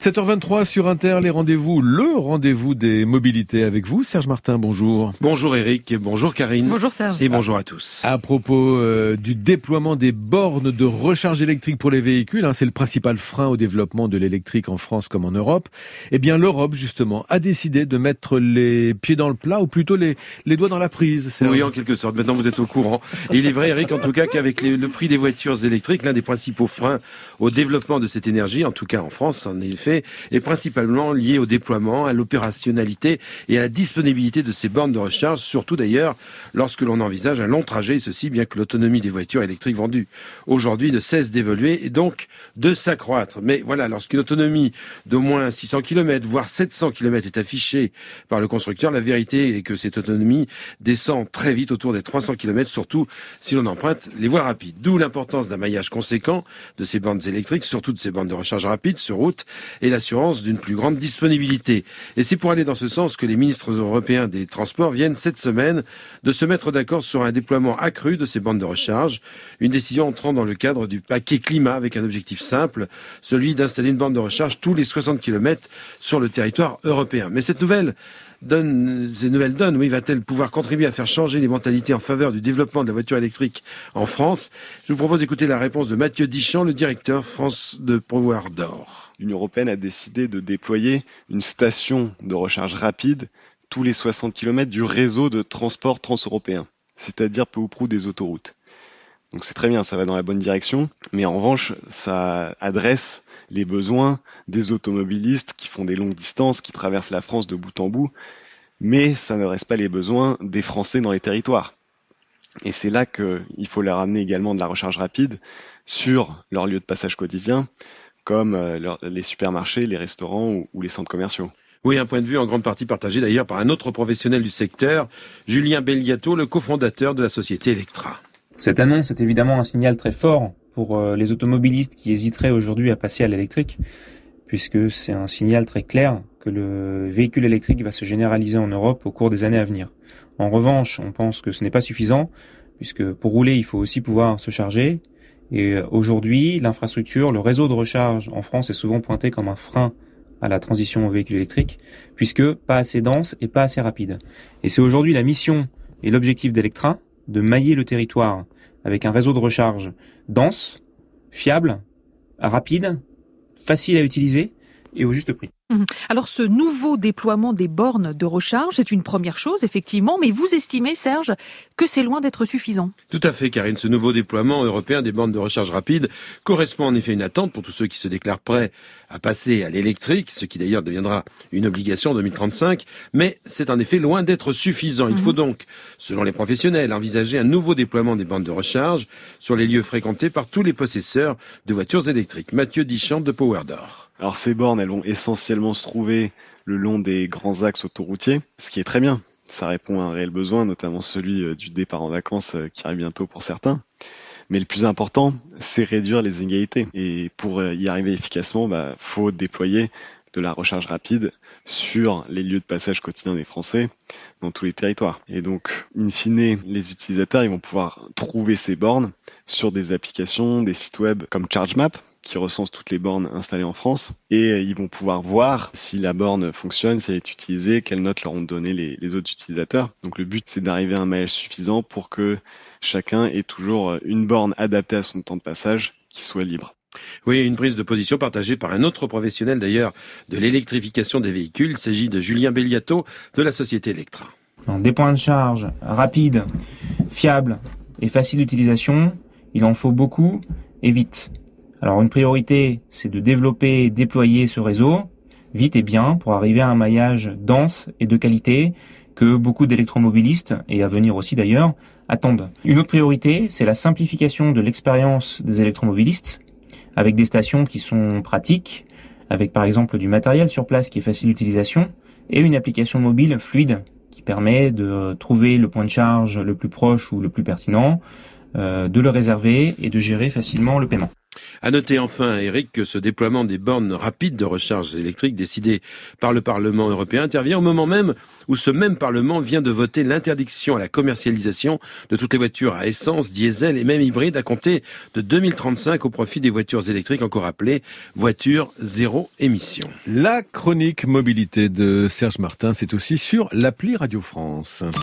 7h23 sur Inter, les rendez-vous, le rendez-vous des mobilités avec vous. Serge Martin, bonjour. Bonjour Eric, et bonjour Karine. Bonjour Serge. Et bonjour à tous. À propos euh, du déploiement des bornes de recharge électrique pour les véhicules, hein, c'est le principal frein au développement de l'électrique en France comme en Europe. Eh bien, l'Europe, justement, a décidé de mettre les pieds dans le plat, ou plutôt les, les doigts dans la prise. Serge. Oui, en quelque sorte. Maintenant, vous êtes au courant. Et il est vrai, Eric, en tout cas, qu'avec le prix des voitures électriques, l'un des principaux freins au développement de cette énergie, en tout cas en France, en effet, est principalement lié au déploiement, à l'opérationnalité et à la disponibilité de ces bornes de recharge, surtout d'ailleurs lorsque l'on envisage un long trajet, ceci bien que l'autonomie des voitures électriques vendues aujourd'hui ne cesse d'évoluer et donc de s'accroître. Mais voilà, lorsqu'une autonomie d'au moins 600 km, voire 700 km est affichée par le constructeur, la vérité est que cette autonomie descend très vite autour des 300 km, surtout si l'on emprunte les voies rapides. D'où l'importance d'un maillage conséquent de ces bornes électriques, surtout de ces bornes de recharge rapide sur route, et l'assurance d'une plus grande disponibilité. Et c'est pour aller dans ce sens que les ministres européens des Transports viennent cette semaine de se mettre d'accord sur un déploiement accru de ces bandes de recharge, une décision entrant dans le cadre du paquet climat avec un objectif simple, celui d'installer une bande de recharge tous les 60 km sur le territoire européen. Mais cette nouvelle donne, ces nouvelles donnes, oui, va-t-elle pouvoir contribuer à faire changer les mentalités en faveur du développement de la voiture électrique en France? Je vous propose d'écouter la réponse de Mathieu Dichamp, le directeur France de Power d'Or. L'Union européenne a décidé de déployer une station de recharge rapide tous les 60 km du réseau de transport transeuropéen, c'est-à-dire peu ou prou des autoroutes. Donc c'est très bien, ça va dans la bonne direction, mais en revanche, ça adresse les besoins des automobilistes qui font des longues distances, qui traversent la France de bout en bout, mais ça ne reste pas les besoins des Français dans les territoires. Et c'est là qu'il faut leur amener également de la recharge rapide sur leur lieu de passage quotidien, comme euh, les supermarchés, les restaurants ou les centres commerciaux. Oui, un point de vue en grande partie partagé d'ailleurs par un autre professionnel du secteur, Julien Belliato, le cofondateur de la société Electra. Cette annonce est évidemment un signal très fort pour euh, les automobilistes qui hésiteraient aujourd'hui à passer à l'électrique, puisque c'est un signal très clair que le véhicule électrique va se généraliser en Europe au cours des années à venir. En revanche, on pense que ce n'est pas suffisant, puisque pour rouler, il faut aussi pouvoir se charger. Et euh, aujourd'hui, l'infrastructure, le réseau de recharge en France est souvent pointé comme un frein à la transition au véhicule électrique, puisque pas assez dense et pas assez rapide. Et c'est aujourd'hui la mission et l'objectif d'Electra de mailler le territoire avec un réseau de recharge dense, fiable, rapide, facile à utiliser et au juste prix. Mhm. Alors ce nouveau déploiement des bornes de recharge, c'est une première chose, effectivement, mais vous estimez, Serge, que c'est loin d'être suffisant? Tout à fait, Karine. Ce nouveau déploiement européen des bornes de recharge rapide correspond en effet à une attente pour tous ceux qui se déclarent prêts à passer à l'électrique, ce qui d'ailleurs deviendra une obligation en 2035, mais c'est en effet loin d'être suffisant. Il faut mhm. donc, selon les professionnels, envisager un nouveau déploiement des bornes de recharge sur les lieux fréquentés par tous les possesseurs de voitures électriques. Mathieu Dichamp de Powerdor. Alors ces bornes, elles vont essentiellement se trouver le long des grands axes autoroutiers, ce qui est très bien. Ça répond à un réel besoin, notamment celui euh, du départ en vacances euh, qui arrive bientôt pour certains. Mais le plus important, c'est réduire les inégalités. Et pour euh, y arriver efficacement, bah, faut déployer de la recharge rapide sur les lieux de passage quotidien des Français dans tous les territoires. Et donc, in fine, les utilisateurs, ils vont pouvoir trouver ces bornes sur des applications, des sites web comme ChargeMap, qui recense toutes les bornes installées en France et euh, ils vont pouvoir voir si la borne fonctionne, si elle est utilisée, quelles notes leur ont donné les, autres utilisateurs. Donc le but c'est d'arriver à un maillage suffisant pour que chacun ait toujours une borne adaptée à son temps de passage qui soit libre. Oui, une prise de position partagée par un autre professionnel d'ailleurs de l'électrification des véhicules. Il s'agit de Julien Belliato de la société Electra. Des points de charge rapides, fiables et faciles d'utilisation, il en faut beaucoup et vite. Alors une priorité, c'est de développer et déployer ce réseau vite et bien pour arriver à un maillage dense et de qualité que beaucoup d'électromobilistes, et à venir aussi d'ailleurs, attendent. Une autre priorité, c'est la simplification de l'expérience des électromobilistes, avec des stations qui sont pratiques, avec par exemple du matériel sur place qui est facile d'utilisation, et une application mobile fluide qui permet de trouver le point de charge le plus proche ou le plus pertinent, euh, de le réserver et de gérer facilement le paiement. À noter enfin, Eric, que ce déploiement des bornes rapides de recharge électrique décidé par le Parlement européen intervient au moment même où ce même Parlement vient de voter l'interdiction à la commercialisation de toutes les voitures à essence, diesel et même hybride à compter de 2035 au profit des voitures électriques encore appelées voitures zéro émission. La chronique mobilité de Serge Martin, c'est aussi sur l'appli Radio France.